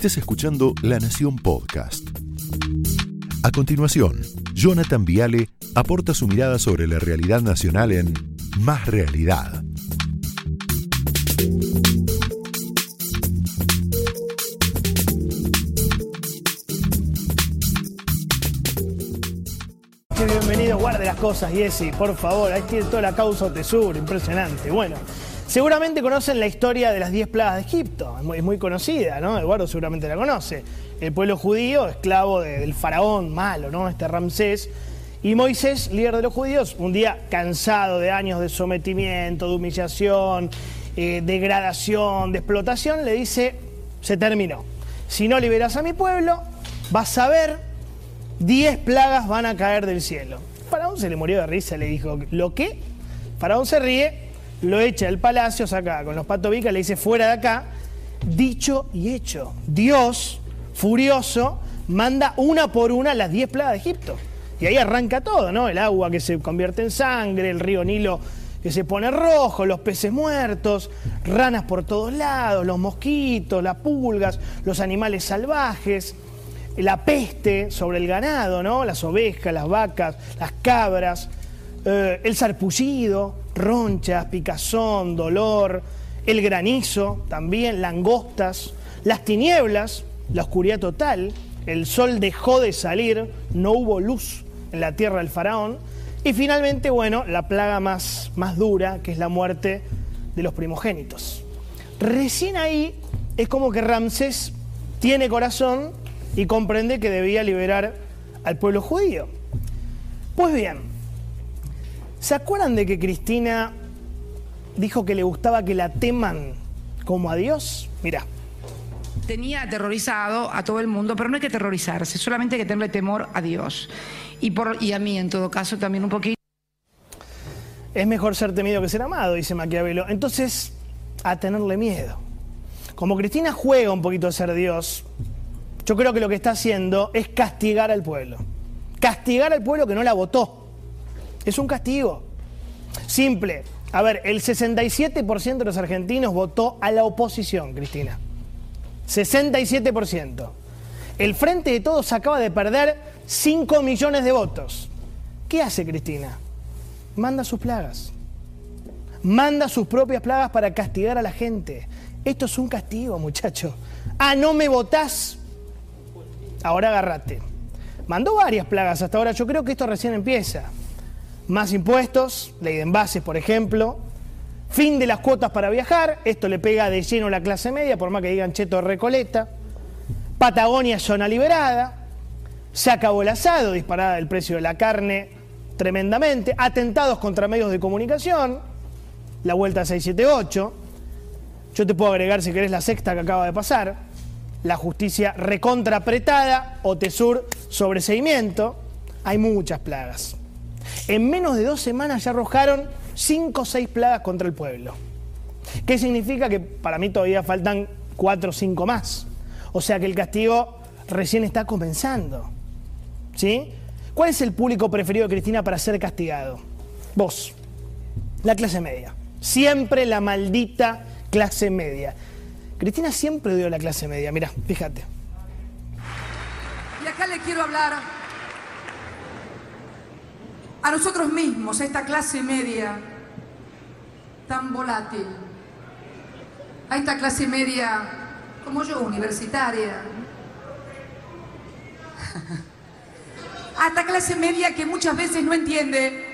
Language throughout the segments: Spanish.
Estés escuchando La Nación Podcast. A continuación, Jonathan Viale aporta su mirada sobre la realidad nacional en Más Realidad. bienvenido, guarde las cosas, Jessy, por favor. Ahí tiene toda la causa Tesur, impresionante. Bueno, seguramente conocen la historia de las 10 plagas de Egipto, es muy, conocida, ¿no? Eduardo seguramente la conoce. El pueblo judío, esclavo del faraón malo, ¿no? Este Ramsés. Y Moisés, líder de los judíos, un día cansado de años de sometimiento, de humillación, eh, degradación, de explotación, le dice, se terminó. Si no liberas a mi pueblo, vas a ver 10 plagas van a caer del cielo. Faraón se le murió de risa, le dijo, ¿lo qué? Faraón se ríe, lo echa del palacio, saca con los patobicas, le dice, fuera de acá. Dicho y hecho, Dios, furioso, manda una por una las 10 plagas de Egipto. Y ahí arranca todo, ¿no? El agua que se convierte en sangre, el río Nilo que se pone rojo, los peces muertos, ranas por todos lados, los mosquitos, las pulgas, los animales salvajes la peste sobre el ganado, ¿no? Las ovejas, las vacas, las cabras, eh, el sarpullido, ronchas, picazón, dolor, el granizo, también langostas, las tinieblas, la oscuridad total, el sol dejó de salir, no hubo luz en la tierra del faraón, y finalmente, bueno, la plaga más, más dura, que es la muerte de los primogénitos. Recién ahí es como que Ramsés tiene corazón y comprende que debía liberar al pueblo judío. Pues bien, ¿se acuerdan de que Cristina dijo que le gustaba que la teman como a Dios? Mirá. Tenía aterrorizado a todo el mundo, pero no hay que aterrorizarse, solamente hay que tenerle temor a Dios. Y, por, y a mí, en todo caso, también un poquito. Es mejor ser temido que ser amado, dice Maquiavelo. Entonces, a tenerle miedo. Como Cristina juega un poquito a ser Dios, yo creo que lo que está haciendo es castigar al pueblo. Castigar al pueblo que no la votó. Es un castigo. Simple. A ver, el 67% de los argentinos votó a la oposición, Cristina. 67%. El Frente de Todos acaba de perder 5 millones de votos. ¿Qué hace Cristina? Manda sus plagas. Manda sus propias plagas para castigar a la gente. Esto es un castigo, muchacho. Ah, no me votás ahora agárrate. Mandó varias plagas hasta ahora, yo creo que esto recién empieza. Más impuestos, ley de envases, por ejemplo. Fin de las cuotas para viajar, esto le pega de lleno a la clase media, por más que digan cheto recoleta. Patagonia zona liberada. Se acabó el asado, disparada el precio de la carne tremendamente. Atentados contra medios de comunicación. La vuelta 678. Yo te puedo agregar, si querés, la sexta que acaba de pasar la justicia recontra apretada, OTESUR sobreseimiento, hay muchas plagas. En menos de dos semanas ya arrojaron cinco o seis plagas contra el pueblo. ¿Qué significa? Que para mí todavía faltan cuatro o cinco más. O sea que el castigo recién está comenzando. ¿Sí? ¿Cuál es el público preferido de Cristina para ser castigado? Vos, la clase media. Siempre la maldita clase media. Cristina siempre dio la clase media, mira, fíjate. Y acá le quiero hablar a nosotros mismos, a esta clase media tan volátil, a esta clase media como yo, universitaria, a esta clase media que muchas veces no entiende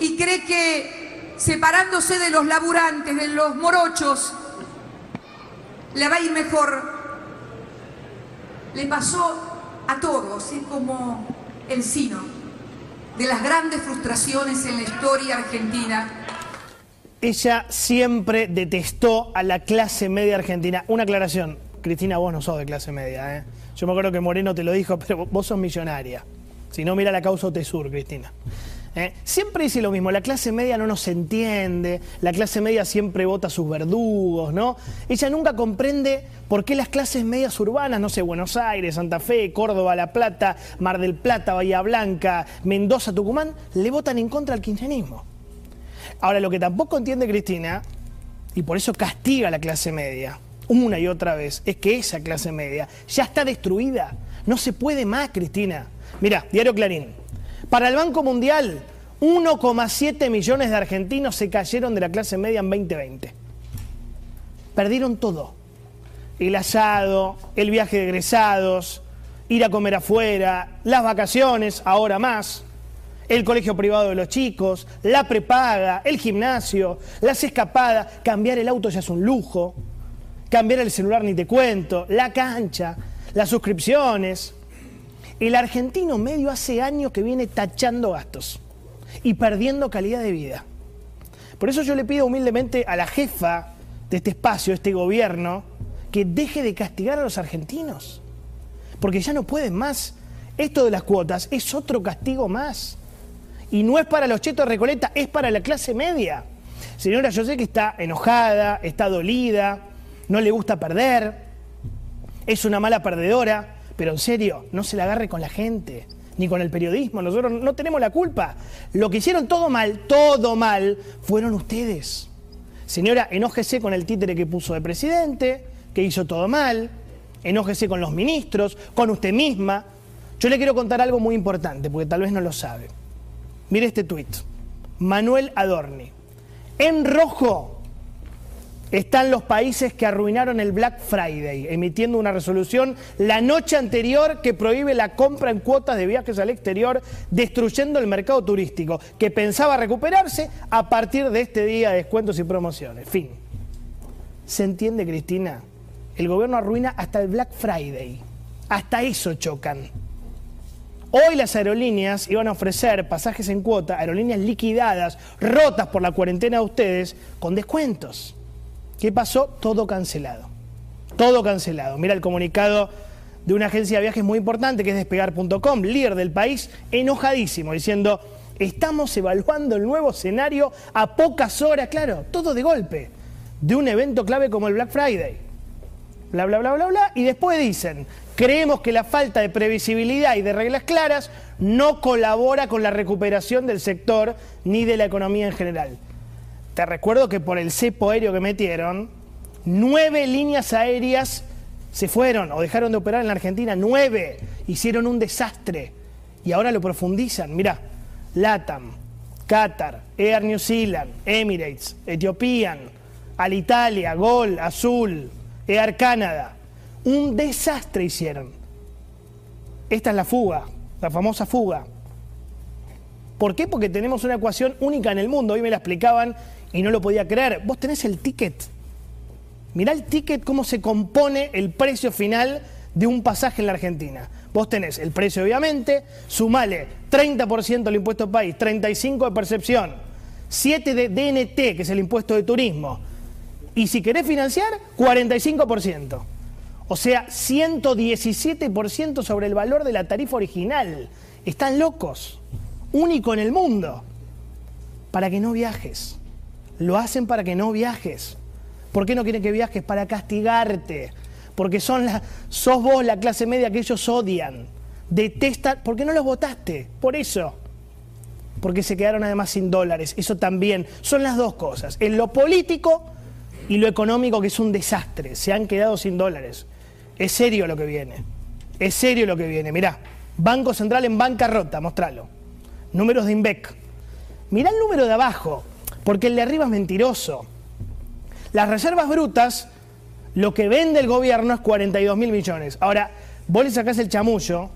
y cree que separándose de los laburantes, de los morochos, le va a ir mejor. Le pasó a todos, es como el sino de las grandes frustraciones en la historia argentina. Ella siempre detestó a la clase media argentina. Una aclaración, Cristina, vos no sos de clase media. ¿eh? Yo me acuerdo que Moreno te lo dijo, pero vos sos millonaria. Si no, mira la causa Tesur, Cristina. ¿Eh? Siempre dice lo mismo, la clase media no nos entiende, la clase media siempre vota a sus verdugos, ¿no? Ella nunca comprende por qué las clases medias urbanas, no sé, Buenos Aires, Santa Fe, Córdoba, La Plata, Mar del Plata, Bahía Blanca, Mendoza, Tucumán, le votan en contra al kirchnerismo. Ahora, lo que tampoco entiende Cristina, y por eso castiga a la clase media, una y otra vez, es que esa clase media ya está destruida. No se puede más, Cristina. Mira, Diario Clarín. Para el Banco Mundial, 1,7 millones de argentinos se cayeron de la clase media en 2020. Perdieron todo. El asado, el viaje de egresados, ir a comer afuera, las vacaciones, ahora más, el colegio privado de los chicos, la prepaga, el gimnasio, las escapadas, cambiar el auto ya es un lujo, cambiar el celular ni te cuento, la cancha, las suscripciones. El argentino medio hace años que viene tachando gastos y perdiendo calidad de vida. Por eso yo le pido humildemente a la jefa de este espacio, este gobierno, que deje de castigar a los argentinos. Porque ya no pueden más. Esto de las cuotas es otro castigo más. Y no es para los chetos de Recoleta, es para la clase media. Señora, yo sé que está enojada, está dolida, no le gusta perder, es una mala perdedora, pero en serio, no se la agarre con la gente ni con el periodismo, nosotros no tenemos la culpa. Lo que hicieron todo mal, todo mal, fueron ustedes. Señora, enójese con el títere que puso de presidente, que hizo todo mal, enójese con los ministros, con usted misma. Yo le quiero contar algo muy importante, porque tal vez no lo sabe. Mire este tuit. Manuel Adorni. En rojo están los países que arruinaron el Black Friday, emitiendo una resolución la noche anterior que prohíbe la compra en cuotas de viajes al exterior, destruyendo el mercado turístico, que pensaba recuperarse a partir de este día de descuentos y promociones. Fin. ¿Se entiende, Cristina? El gobierno arruina hasta el Black Friday. Hasta eso chocan. Hoy las aerolíneas iban a ofrecer pasajes en cuota, aerolíneas liquidadas, rotas por la cuarentena de ustedes, con descuentos. ¿Qué pasó? Todo cancelado. Todo cancelado. Mira el comunicado de una agencia de viajes muy importante que es despegar.com, líder del país, enojadísimo, diciendo, estamos evaluando el nuevo escenario a pocas horas, claro, todo de golpe, de un evento clave como el Black Friday. Bla, bla, bla, bla, bla. Y después dicen, creemos que la falta de previsibilidad y de reglas claras no colabora con la recuperación del sector ni de la economía en general. Te recuerdo que por el cepo aéreo que metieron, nueve líneas aéreas se fueron o dejaron de operar en la Argentina. Nueve. Hicieron un desastre. Y ahora lo profundizan. Mirá, LATAM, Qatar, Air New Zealand, Emirates, Ethiopian, Alitalia, Gol, Azul, Air Canada. Un desastre hicieron. Esta es la fuga, la famosa fuga. ¿Por qué? Porque tenemos una ecuación única en el mundo. Hoy me la explicaban y no lo podía creer. Vos tenés el ticket. Mirá el ticket, cómo se compone el precio final de un pasaje en la Argentina. Vos tenés el precio, obviamente, sumale 30% del impuesto país, 35% de percepción, 7% de DNT, que es el impuesto de turismo, y si querés financiar, 45%. O sea, 117% sobre el valor de la tarifa original. Están locos. Único en el mundo. Para que no viajes. Lo hacen para que no viajes. ¿Por qué no quieren que viajes? Para castigarte. Porque son sos vos la clase media que ellos odian. Detestan. ¿Por qué no los votaste? Por eso. Porque se quedaron además sin dólares. Eso también. Son las dos cosas. En lo político y lo económico, que es un desastre. Se han quedado sin dólares. Es serio lo que viene. Es serio lo que viene. Mirá. Banco Central en bancarrota. Mostralo. Números de INVEC. Mirá el número de abajo porque el de arriba es mentiroso. Las reservas brutas, lo que vende el gobierno es 42 mil millones. Ahora, vos le sacás el chamullo,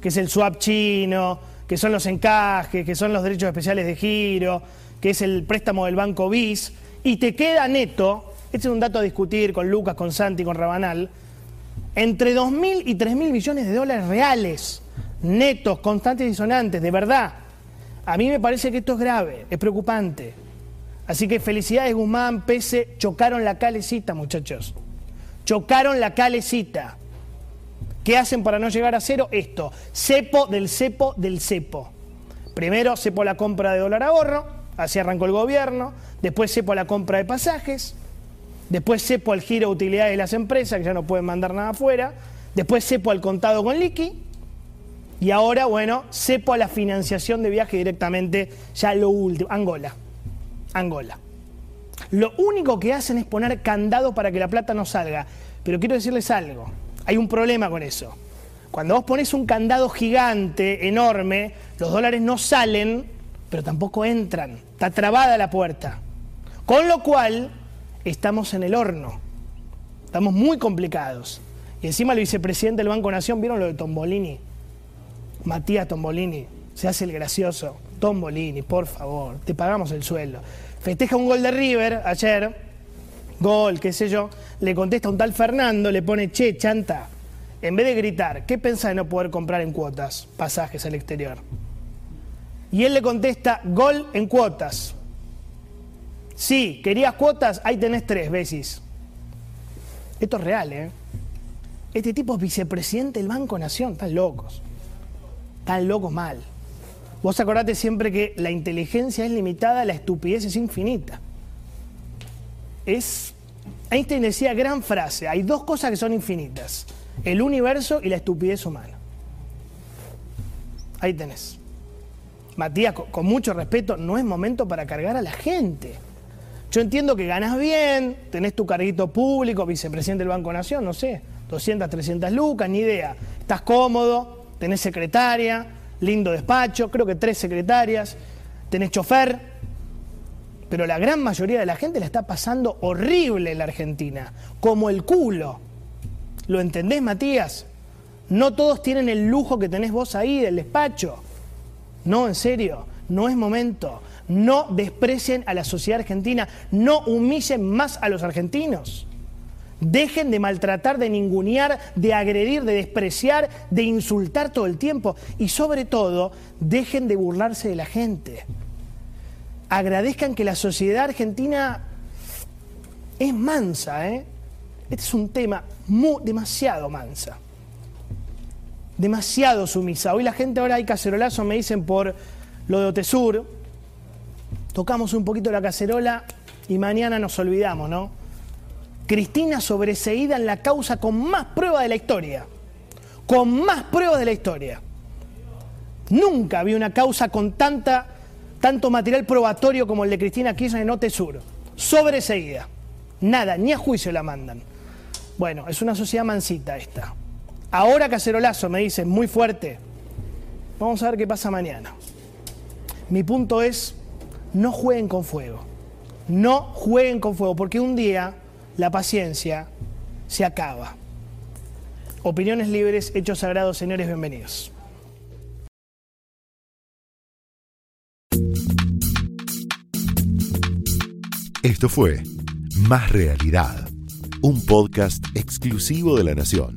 que es el swap chino, que son los encajes, que son los derechos especiales de giro, que es el préstamo del Banco BIS, y te queda neto, este es un dato a discutir con Lucas, con Santi, con Rabanal, entre 2.000 y 3.000 millones de dólares reales, netos, constantes y sonantes, de verdad. A mí me parece que esto es grave, es preocupante. Así que felicidades Guzmán, Pese, chocaron la calecita, muchachos. Chocaron la calecita. ¿Qué hacen para no llegar a cero? Esto, cepo del cepo del cepo. Primero cepo la compra de dólar ahorro, así arrancó el gobierno, después cepo la compra de pasajes, después cepo al giro de utilidades de las empresas, que ya no pueden mandar nada afuera, después cepo al contado con liqui, y ahora, bueno, cepo a la financiación de viaje directamente, ya lo último, Angola. Angola. Lo único que hacen es poner candado para que la plata no salga. Pero quiero decirles algo, hay un problema con eso. Cuando vos pones un candado gigante, enorme, los dólares no salen, pero tampoco entran. Está trabada la puerta. Con lo cual, estamos en el horno. Estamos muy complicados. Y encima el vicepresidente del Banco Nación, ¿vieron lo de Tombolini? Matías Tombolini, se hace el gracioso. Tombolini, por favor, te pagamos el sueldo. Festeja un gol de River ayer, gol, qué sé yo, le contesta un tal Fernando, le pone, che, chanta, en vez de gritar, ¿qué pensás de no poder comprar en cuotas pasajes al exterior? Y él le contesta, gol en cuotas. Sí, querías cuotas, ahí tenés tres veces. Esto es real, ¿eh? Este tipo es vicepresidente del Banco Nación, están locos. Están locos mal. Vos acordate siempre que la inteligencia es limitada, la estupidez es infinita. Es. Einstein decía gran frase: hay dos cosas que son infinitas: el universo y la estupidez humana. Ahí tenés. Matías, con mucho respeto, no es momento para cargar a la gente. Yo entiendo que ganas bien, tenés tu carguito público, vicepresidente del Banco Nación, no sé, 200, 300 lucas, ni idea. Estás cómodo, tenés secretaria, lindo despacho, creo que tres secretarias, tenés chofer, pero la gran mayoría de la gente la está pasando horrible en la Argentina, como el culo. ¿Lo entendés, Matías? No todos tienen el lujo que tenés vos ahí del despacho. No, en serio, no es momento. No desprecien a la sociedad argentina, no humillen más a los argentinos. Dejen de maltratar, de ningunear, de agredir, de despreciar, de insultar todo el tiempo. Y sobre todo, dejen de burlarse de la gente. Agradezcan que la sociedad argentina es mansa, ¿eh? Este es un tema muy, demasiado mansa. Demasiado sumisa. Hoy la gente ahora hay cacerolazo, me dicen por lo de Otesur. Tocamos un poquito la cacerola y mañana nos olvidamos, ¿no? Cristina sobreseída en la causa con más pruebas de la historia. Con más pruebas de la historia. Nunca había una causa con tanta, tanto material probatorio como el de Cristina Kirchner en Otesur. Sobreseída. Nada, ni a juicio la mandan. Bueno, es una sociedad mansita esta. Ahora cacerolazo, me dicen, muy fuerte. Vamos a ver qué pasa mañana. Mi punto es, no jueguen con fuego. No jueguen con fuego, porque un día la paciencia se acaba. Opiniones libres, hechos sagrados, señores, bienvenidos. Esto fue Más Realidad, un podcast exclusivo de La Nación.